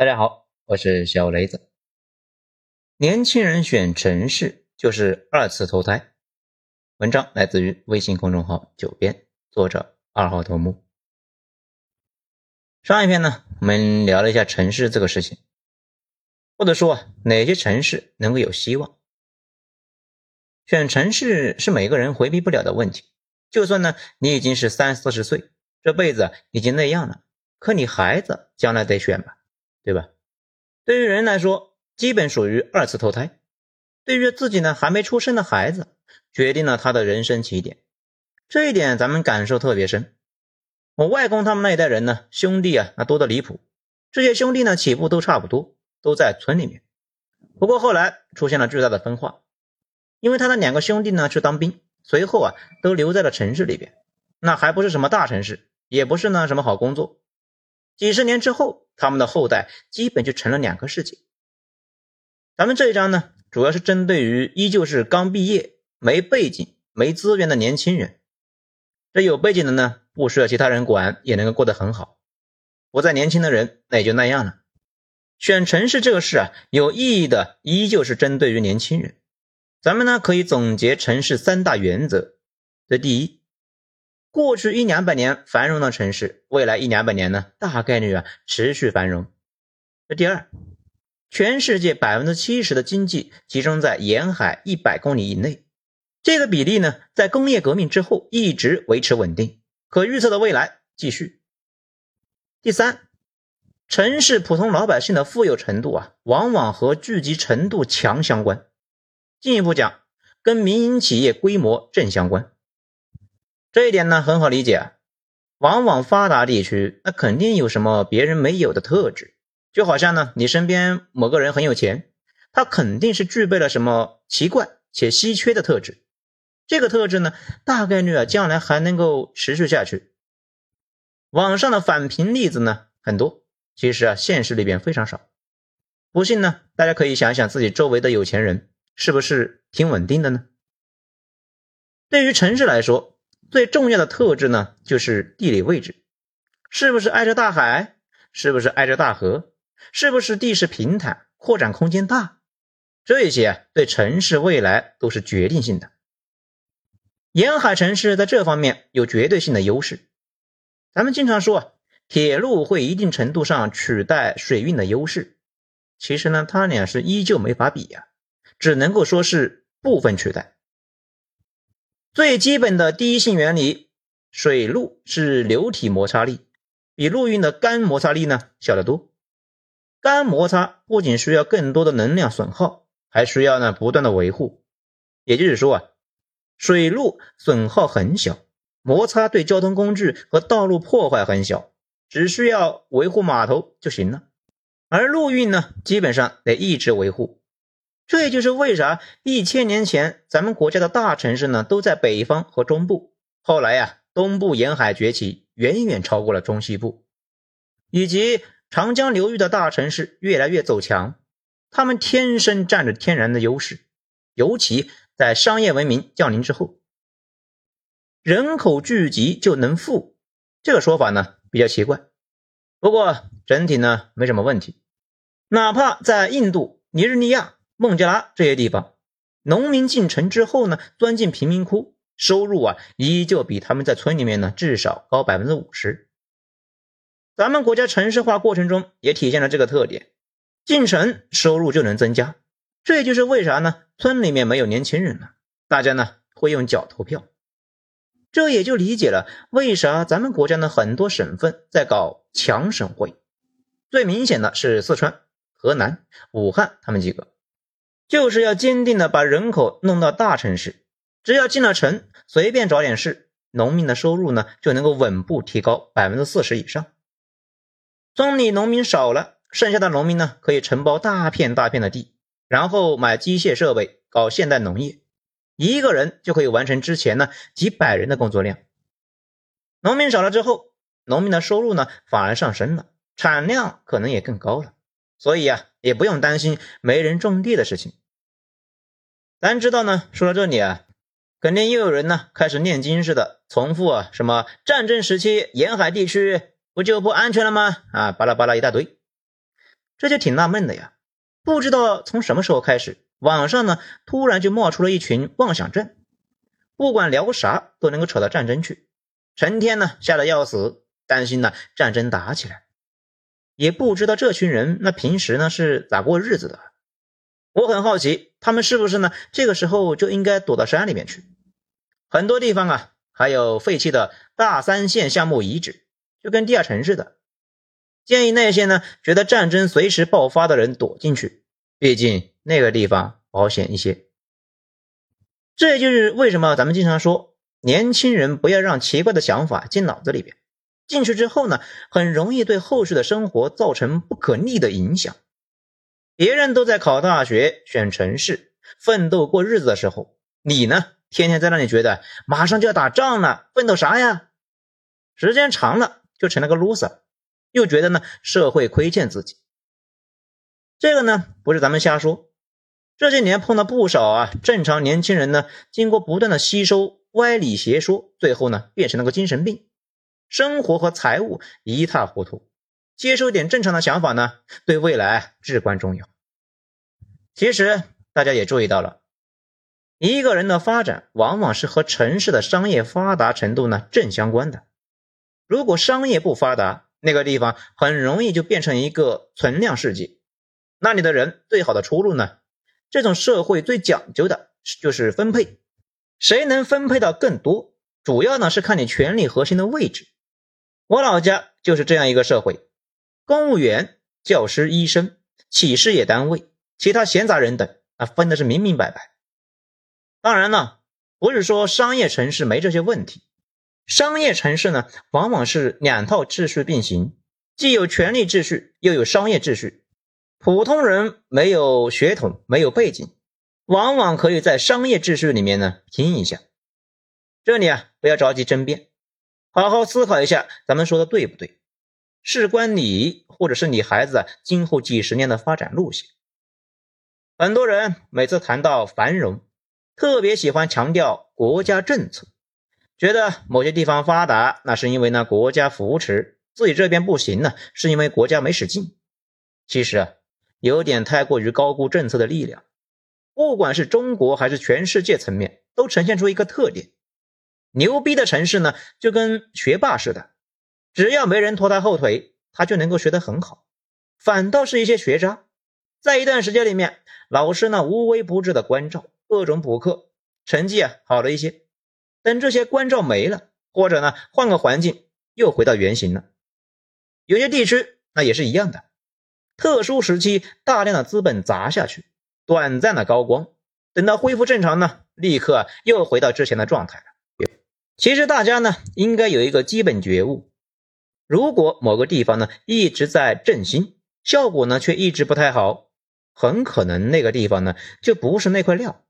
大家好，我是小雷子。年轻人选城市就是二次投胎。文章来自于微信公众号“九编”，作者二号头目。上一篇呢，我们聊了一下城市这个事情，或者说哪些城市能够有希望。选城市是每个人回避不了的问题。就算呢，你已经是三四十岁，这辈子已经那样了，可你孩子将来得选吧。对吧？对于人来说，基本属于二次投胎；对于自己呢，还没出生的孩子，决定了他的人生起点。这一点咱们感受特别深。我外公他们那一代人呢，兄弟啊，那多的离谱。这些兄弟呢，起步都差不多，都在村里面。不过后来出现了巨大的分化，因为他的两个兄弟呢去当兵，随后啊都留在了城市里边。那还不是什么大城市，也不是呢什么好工作。几十年之后，他们的后代基本就成了两个世界。咱们这一章呢，主要是针对于依旧是刚毕业、没背景、没资源的年轻人。这有背景的呢，不需要其他人管，也能够过得很好。不再年轻的人，那也就那样了。选城市这个事啊，有意义的依旧是针对于年轻人。咱们呢，可以总结城市三大原则：这第一。过去一两百年繁荣的城市，未来一两百年呢，大概率啊持续繁荣。这第二，全世界百分之七十的经济集中在沿海一百公里以内，这个比例呢，在工业革命之后一直维持稳定，可预测的未来继续。第三，城市普通老百姓的富有程度啊，往往和聚集程度强相关，进一步讲，跟民营企业规模正相关。这一点呢很好理解，往往发达地区那肯定有什么别人没有的特质，就好像呢你身边某个人很有钱，他肯定是具备了什么奇怪且稀缺的特质，这个特质呢大概率啊将来还能够持续下去。网上的反贫例子呢很多，其实啊现实里边非常少。不信呢大家可以想想自己周围的有钱人是不是挺稳定的呢？对于城市来说。最重要的特质呢，就是地理位置，是不是挨着大海？是不是挨着大河？是不是地势平坦、扩展空间大？这些对城市未来都是决定性的。沿海城市在这方面有绝对性的优势。咱们经常说，铁路会一定程度上取代水运的优势，其实呢，它俩是依旧没法比呀，只能够说是部分取代。最基本的第一性原理，水路是流体摩擦力，比陆运的干摩擦力呢小得多。干摩擦不仅需要更多的能量损耗，还需要呢不断的维护。也就是说啊，水路损耗很小，摩擦对交通工具和道路破坏很小，只需要维护码头就行了。而陆运呢，基本上得一直维护。这也就是为啥一千年前咱们国家的大城市呢都在北方和中部，后来呀东部沿海崛起，远远超过了中西部，以及长江流域的大城市越来越走强，他们天生占着天然的优势，尤其在商业文明降临之后，人口聚集就能富，这个说法呢比较奇怪，不过整体呢没什么问题，哪怕在印度、尼日利亚。孟加拉这些地方，农民进城之后呢，钻进贫民窟，收入啊，依旧比他们在村里面呢至少高百分之五十。咱们国家城市化过程中也体现了这个特点，进城收入就能增加。这也就是为啥呢？村里面没有年轻人了，大家呢会用脚投票。这也就理解了为啥咱们国家呢很多省份在搞强省会，最明显的是四川、河南、武汉他们几个。就是要坚定的把人口弄到大城市，只要进了城，随便找点事，农民的收入呢就能够稳步提高百分之四十以上。村里农民少了，剩下的农民呢可以承包大片大片的地，然后买机械设备搞现代农业，一个人就可以完成之前呢几百人的工作量。农民少了之后，农民的收入呢反而上升了，产量可能也更高了，所以呀也不用担心没人种地的事情。咱知道呢，说到这里啊，肯定又有人呢开始念经似的重复啊，什么战争时期沿海地区不就不安全了吗？啊，巴拉巴拉一大堆。这就挺纳闷的呀。不知道从什么时候开始，网上呢突然就冒出了一群妄想症，不管聊啥都能够扯到战争去，成天呢吓得要死，担心呢战争打起来。也不知道这群人那平时呢是咋过日子的。我很好奇，他们是不是呢这个时候就应该躲到山里面去？很多地方啊还有废弃的大三线项目遗址，就跟地下城似的。建议那些呢觉得战争随时爆发的人躲进去，毕竟那个地方保险一些。这就是为什么咱们经常说，年轻人不要让奇怪的想法进脑子里边，进去之后呢，很容易对后续的生活造成不可逆的影响。别人都在考大学、选城市、奋斗过日子的时候，你呢，天天在那里觉得马上就要打仗了，奋斗啥呀？时间长了就成了个 loser。又觉得呢，社会亏欠自己。这个呢，不是咱们瞎说。这些年碰到不少啊，正常年轻人呢，经过不断的吸收歪理邪说，最后呢，变成了个精神病，生活和财务一塌糊涂。接受点正常的想法呢，对未来至关重要。其实大家也注意到了，一个人的发展往往是和城市的商业发达程度呢正相关的。如果商业不发达，那个地方很容易就变成一个存量世界，那里的人最好的出路呢？这种社会最讲究的就是分配，谁能分配到更多，主要呢是看你权力核心的位置。我老家就是这样一个社会，公务员、教师、医生、企事业单位、其他闲杂人等啊，分的是明明白白。当然了，不是说商业城市没这些问题。商业城市呢，往往是两套秩序并行，既有权力秩序，又有商业秩序。普通人没有血统，没有背景，往往可以在商业秩序里面呢拼一下。这里啊，不要着急争辩，好好思考一下，咱们说的对不对？事关你或者是你孩子今后几十年的发展路线。很多人每次谈到繁荣，特别喜欢强调国家政策。觉得某些地方发达，那是因为呢国家扶持；自己这边不行呢，是因为国家没使劲。其实啊，有点太过于高估政策的力量。不管是中国还是全世界层面，都呈现出一个特点：牛逼的城市呢，就跟学霸似的，只要没人拖他后腿，他就能够学得很好。反倒是一些学渣，在一段时间里面，老师呢无微不至的关照，各种补课，成绩啊好了一些。等这些关照没了，或者呢换个环境又回到原形了。有些地区那也是一样的，特殊时期大量的资本砸下去，短暂的高光，等到恢复正常呢，立刻又回到之前的状态了。其实大家呢应该有一个基本觉悟：如果某个地方呢一直在振兴，效果呢却一直不太好，很可能那个地方呢就不是那块料。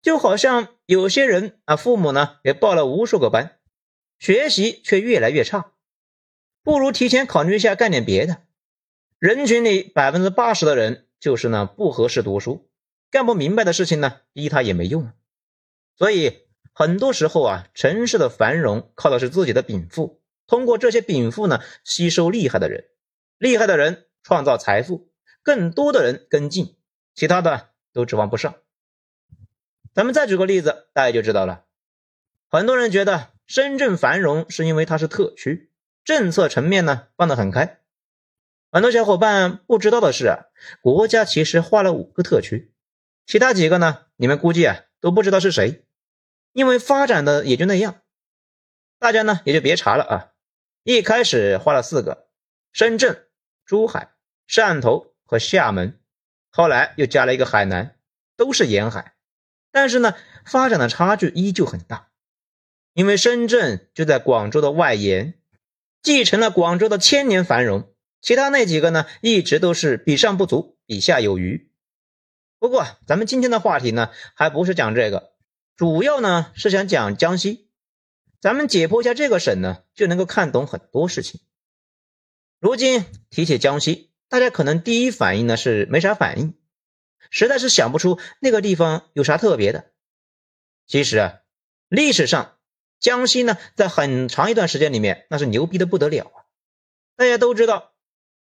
就好像有些人啊，父母呢也报了无数个班，学习却越来越差，不如提前考虑一下干点别的。人群里百分之八十的人就是呢不合适读书，干不明白的事情呢逼他也没用。所以很多时候啊，城市的繁荣靠的是自己的禀赋，通过这些禀赋呢吸收厉害的人，厉害的人创造财富，更多的人跟进，其他的都指望不上。咱们再举个例子，大家就知道了。很多人觉得深圳繁荣是因为它是特区，政策层面呢放得很开。很多小伙伴不知道的是啊，国家其实划了五个特区，其他几个呢，你们估计啊都不知道是谁，因为发展的也就那样。大家呢也就别查了啊。一开始划了四个：深圳、珠海、汕头和厦门，后来又加了一个海南，都是沿海。但是呢，发展的差距依旧很大，因为深圳就在广州的外延，继承了广州的千年繁荣，其他那几个呢，一直都是比上不足，比下有余。不过，咱们今天的话题呢，还不是讲这个，主要呢是想讲江西。咱们解剖一下这个省呢，就能够看懂很多事情。如今提起江西，大家可能第一反应呢是没啥反应。实在是想不出那个地方有啥特别的。其实啊，历史上江西呢，在很长一段时间里面，那是牛逼的不得了啊。大家都知道，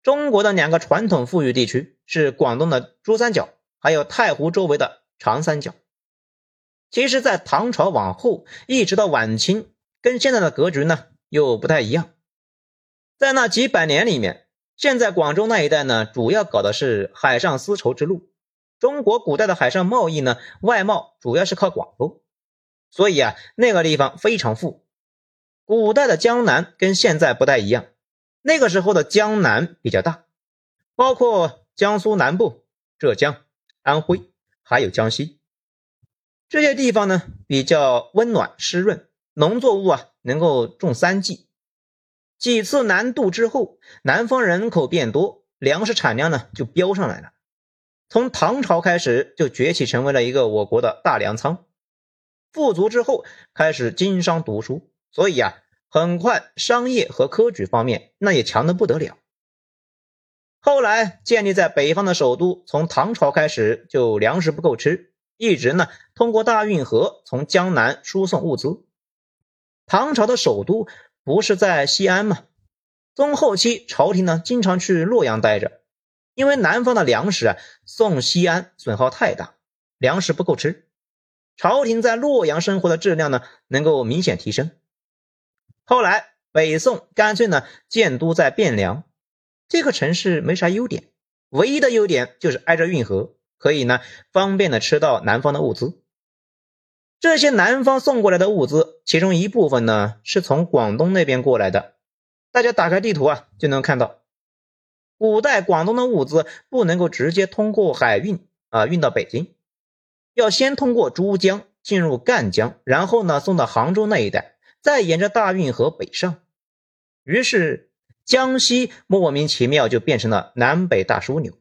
中国的两个传统富裕地区是广东的珠三角，还有太湖周围的长三角。其实，在唐朝往后，一直到晚清，跟现在的格局呢又不太一样。在那几百年里面，现在广州那一带呢，主要搞的是海上丝绸之路。中国古代的海上贸易呢，外贸主要是靠广州，所以啊，那个地方非常富。古代的江南跟现在不太一样，那个时候的江南比较大，包括江苏南部、浙江、安徽，还有江西这些地方呢，比较温暖湿润，农作物啊能够种三季。几次南渡之后，南方人口变多，粮食产量呢就飙上来了。从唐朝开始就崛起，成为了一个我国的大粮仓。富足之后，开始经商读书，所以啊，很快商业和科举方面那也强的不得了。后来建立在北方的首都，从唐朝开始就粮食不够吃，一直呢通过大运河从江南输送物资。唐朝的首都。不是在西安吗？中后期朝廷呢经常去洛阳待着，因为南方的粮食啊送西安损耗太大，粮食不够吃。朝廷在洛阳生活的质量呢能够明显提升。后来北宋干脆呢建都在汴梁，这个城市没啥优点，唯一的优点就是挨着运河，可以呢方便的吃到南方的物资。这些南方送过来的物资，其中一部分呢是从广东那边过来的。大家打开地图啊，就能看到，古代广东的物资不能够直接通过海运啊运到北京，要先通过珠江进入赣江，然后呢送到杭州那一带，再沿着大运河北上。于是江西莫名其妙就变成了南北大枢纽，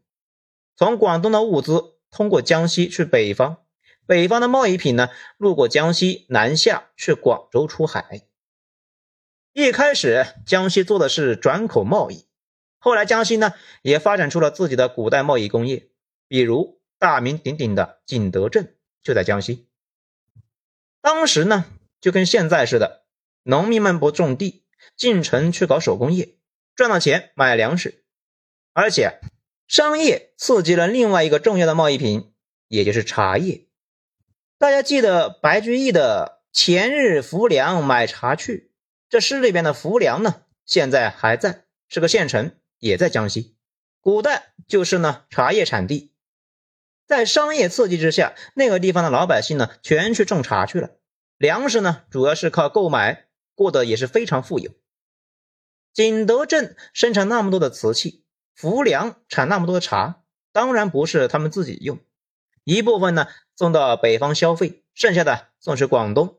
从广东的物资通过江西去北方。北方的贸易品呢，路过江西南下去广州出海。一开始江西做的是转口贸易，后来江西呢也发展出了自己的古代贸易工业，比如大名鼎鼎的景德镇就在江西。当时呢就跟现在似的，农民们不种地，进城去搞手工业，赚了钱买粮食，而且商业刺激了另外一个重要的贸易品，也就是茶叶。大家记得白居易的“前日浮梁买茶去”，这诗里边的浮梁呢，现在还在，是个县城，也在江西。古代就是呢茶叶产地，在商业刺激之下，那个地方的老百姓呢，全去种茶去了。粮食呢，主要是靠购买，过得也是非常富有。景德镇生产那么多的瓷器，浮梁产那么多的茶，当然不是他们自己用。一部分呢送到北方消费，剩下的送去广东，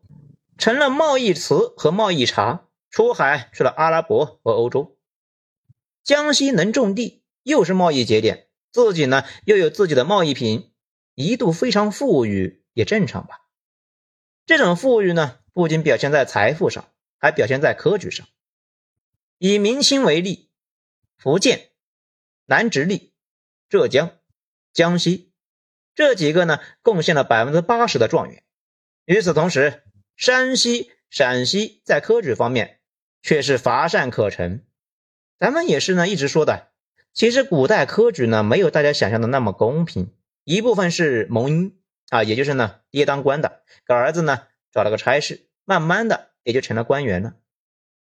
成了贸易瓷和贸易茶，出海去了阿拉伯和欧洲。江西能种地，又是贸易节点，自己呢又有自己的贸易品，一度非常富裕，也正常吧。这种富裕呢，不仅表现在财富上，还表现在科举上。以明清为例，福建、南直隶、浙江、江西。这几个呢，贡献了百分之八十的状元。与此同时，山西、陕西在科举方面却是乏善可陈。咱们也是呢，一直说的，其实古代科举呢，没有大家想象的那么公平。一部分是蒙姻啊，也就是呢，爹当官的，给儿子呢找了个差事，慢慢的也就成了官员了。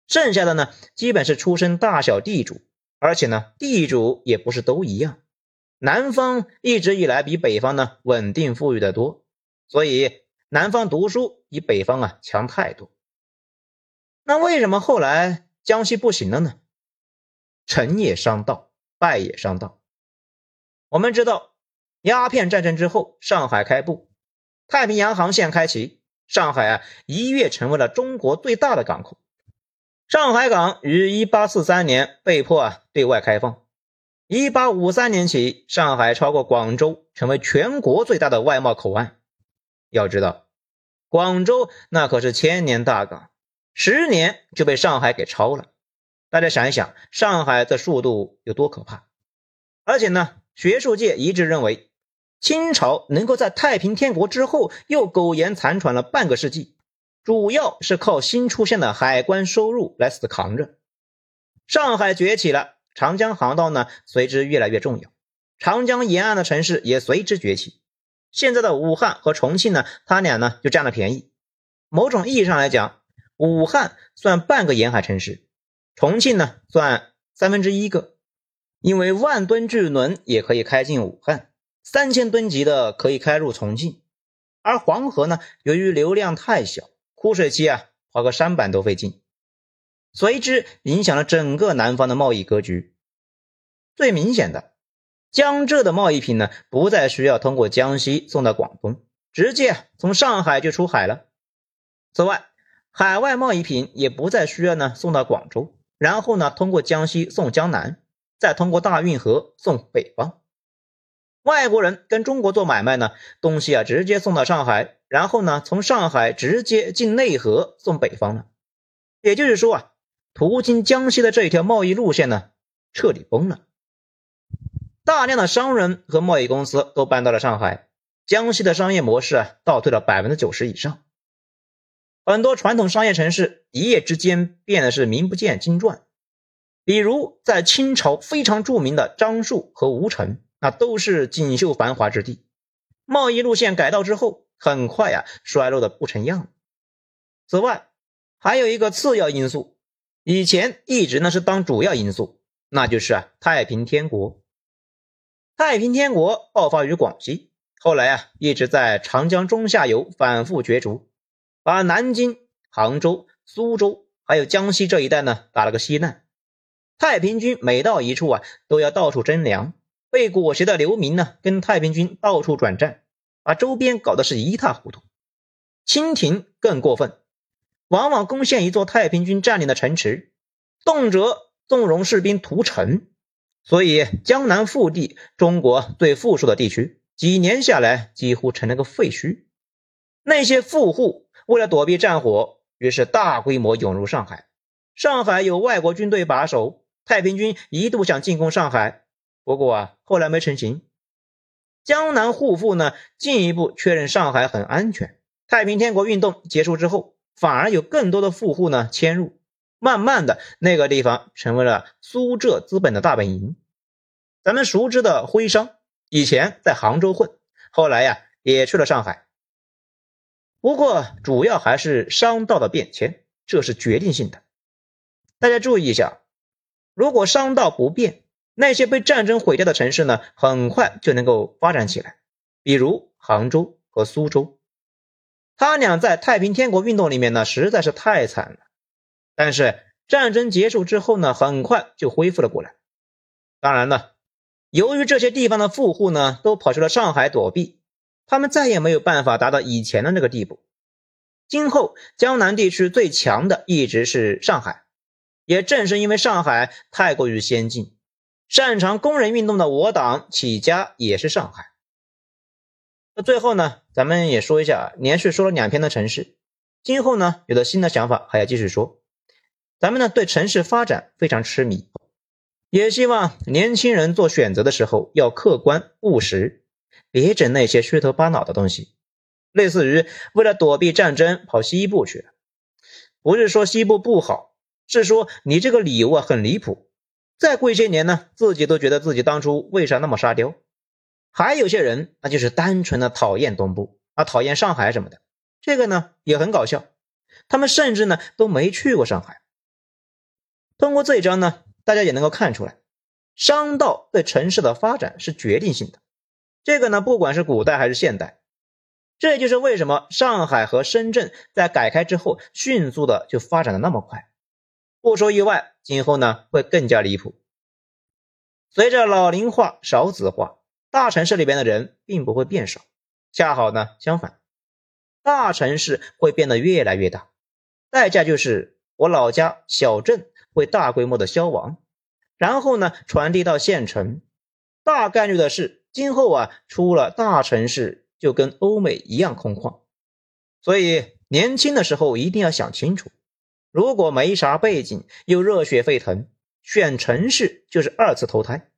剩下的呢，基本是出身大小地主，而且呢，地主也不是都一样。南方一直以来比北方呢稳定富裕的多，所以南方读书比北方啊强太多。那为什么后来江西不行了呢？成也商道，败也商道。我们知道，鸦片战争之后，上海开埠，太平洋航线开启，上海啊一跃成为了中国最大的港口。上海港于一八四三年被迫啊对外开放。一八五三年起，上海超过广州，成为全国最大的外贸口岸。要知道，广州那可是千年大港，十年就被上海给超了。大家想一想，上海的速度有多可怕？而且呢，学术界一致认为，清朝能够在太平天国之后又苟延残喘了半个世纪，主要是靠新出现的海关收入来死扛着。上海崛起了。长江航道呢随之越来越重要，长江沿岸的城市也随之崛起。现在的武汉和重庆呢，他俩呢就占了便宜。某种意义上来讲，武汉算半个沿海城市，重庆呢算三分之一个，因为万吨巨轮也可以开进武汉，三千吨级的可以开入重庆。而黄河呢，由于流量太小，枯水期啊划个舢板都费劲。随之影响了整个南方的贸易格局。最明显的，江浙的贸易品呢，不再需要通过江西送到广东，直接从上海就出海了。此外，海外贸易品也不再需要呢送到广州，然后呢通过江西送江南，再通过大运河送北方。外国人跟中国做买卖呢，东西啊直接送到上海，然后呢从上海直接进内河送北方了。也就是说啊。途经江西的这一条贸易路线呢，彻底崩了。大量的商人和贸易公司都搬到了上海，江西的商业模式啊倒退了百分之九十以上。很多传统商业城市一夜之间变得是名不见经传。比如在清朝非常著名的樟树和吴城，那都是锦绣繁华之地。贸易路线改道之后，很快呀衰落的不成样。此外，还有一个次要因素。以前一直呢是当主要因素，那就是啊太平天国。太平天国爆发于广西，后来啊一直在长江中下游反复角逐，把南京、杭州、苏州还有江西这一带呢打了个稀烂。太平军每到一处啊都要到处征粮，被裹挟的流民呢跟太平军到处转战，把周边搞得是一塌糊涂。清廷更过分。往往攻陷一座太平军占领的城池，动辄纵容士兵屠城，所以江南腹地，中国最富庶的地区，几年下来几乎成了个废墟。那些富户为了躲避战火，于是大规模涌入上海。上海有外国军队把守，太平军一度想进攻上海，不过啊，后来没成行。江南户户呢，进一步确认上海很安全。太平天国运动结束之后。反而有更多的富户呢迁入，慢慢的那个地方成为了苏浙资本的大本营。咱们熟知的徽商以前在杭州混，后来呀也去了上海。不过主要还是商道的变迁，这是决定性的。大家注意一下，如果商道不变，那些被战争毁掉的城市呢，很快就能够发展起来，比如杭州和苏州。他俩在太平天国运动里面呢，实在是太惨了。但是战争结束之后呢，很快就恢复了过来。当然了，由于这些地方的富户呢，都跑去了上海躲避，他们再也没有办法达到以前的那个地步。今后江南地区最强的一直是上海，也正是因为上海太过于先进，擅长工人运动的我党起家也是上海。那最后呢，咱们也说一下，连续说了两篇的城市，今后呢有了新的想法还要继续说。咱们呢对城市发展非常痴迷，也希望年轻人做选择的时候要客观务实，别整那些虚头巴脑的东西。类似于为了躲避战争跑西部去，不是说西部不好，是说你这个理由啊很离谱。再过一些年呢，自己都觉得自己当初为啥那么沙雕。还有些人，那就是单纯的讨厌东部啊，讨厌上海什么的。这个呢也很搞笑，他们甚至呢都没去过上海。通过这一章呢，大家也能够看出来，商道对城市的发展是决定性的。这个呢，不管是古代还是现代，这就是为什么上海和深圳在改开之后迅速的就发展的那么快。不说意外，今后呢会更加离谱。随着老龄化、少子化。大城市里边的人并不会变少，恰好呢相反，大城市会变得越来越大，代价就是我老家小镇会大规模的消亡，然后呢传递到县城，大概率的是今后啊出了大城市就跟欧美一样空旷，所以年轻的时候一定要想清楚，如果没啥背景又热血沸腾，选城市就是二次投胎，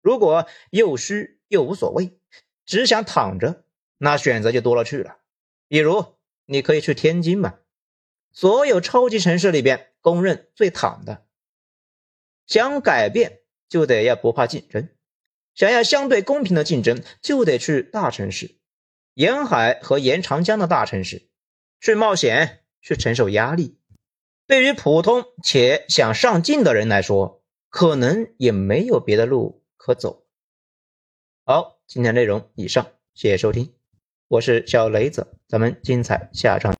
如果又虚。又无所谓，只想躺着，那选择就多了去了。比如，你可以去天津嘛，所有超级城市里边公认最躺的。想改变，就得要不怕竞争；想要相对公平的竞争，就得去大城市，沿海和沿长江的大城市，去冒险，去承受压力。对于普通且想上进的人来说，可能也没有别的路可走。好，今天内容以上，谢谢收听，我是小雷子，咱们精彩下场。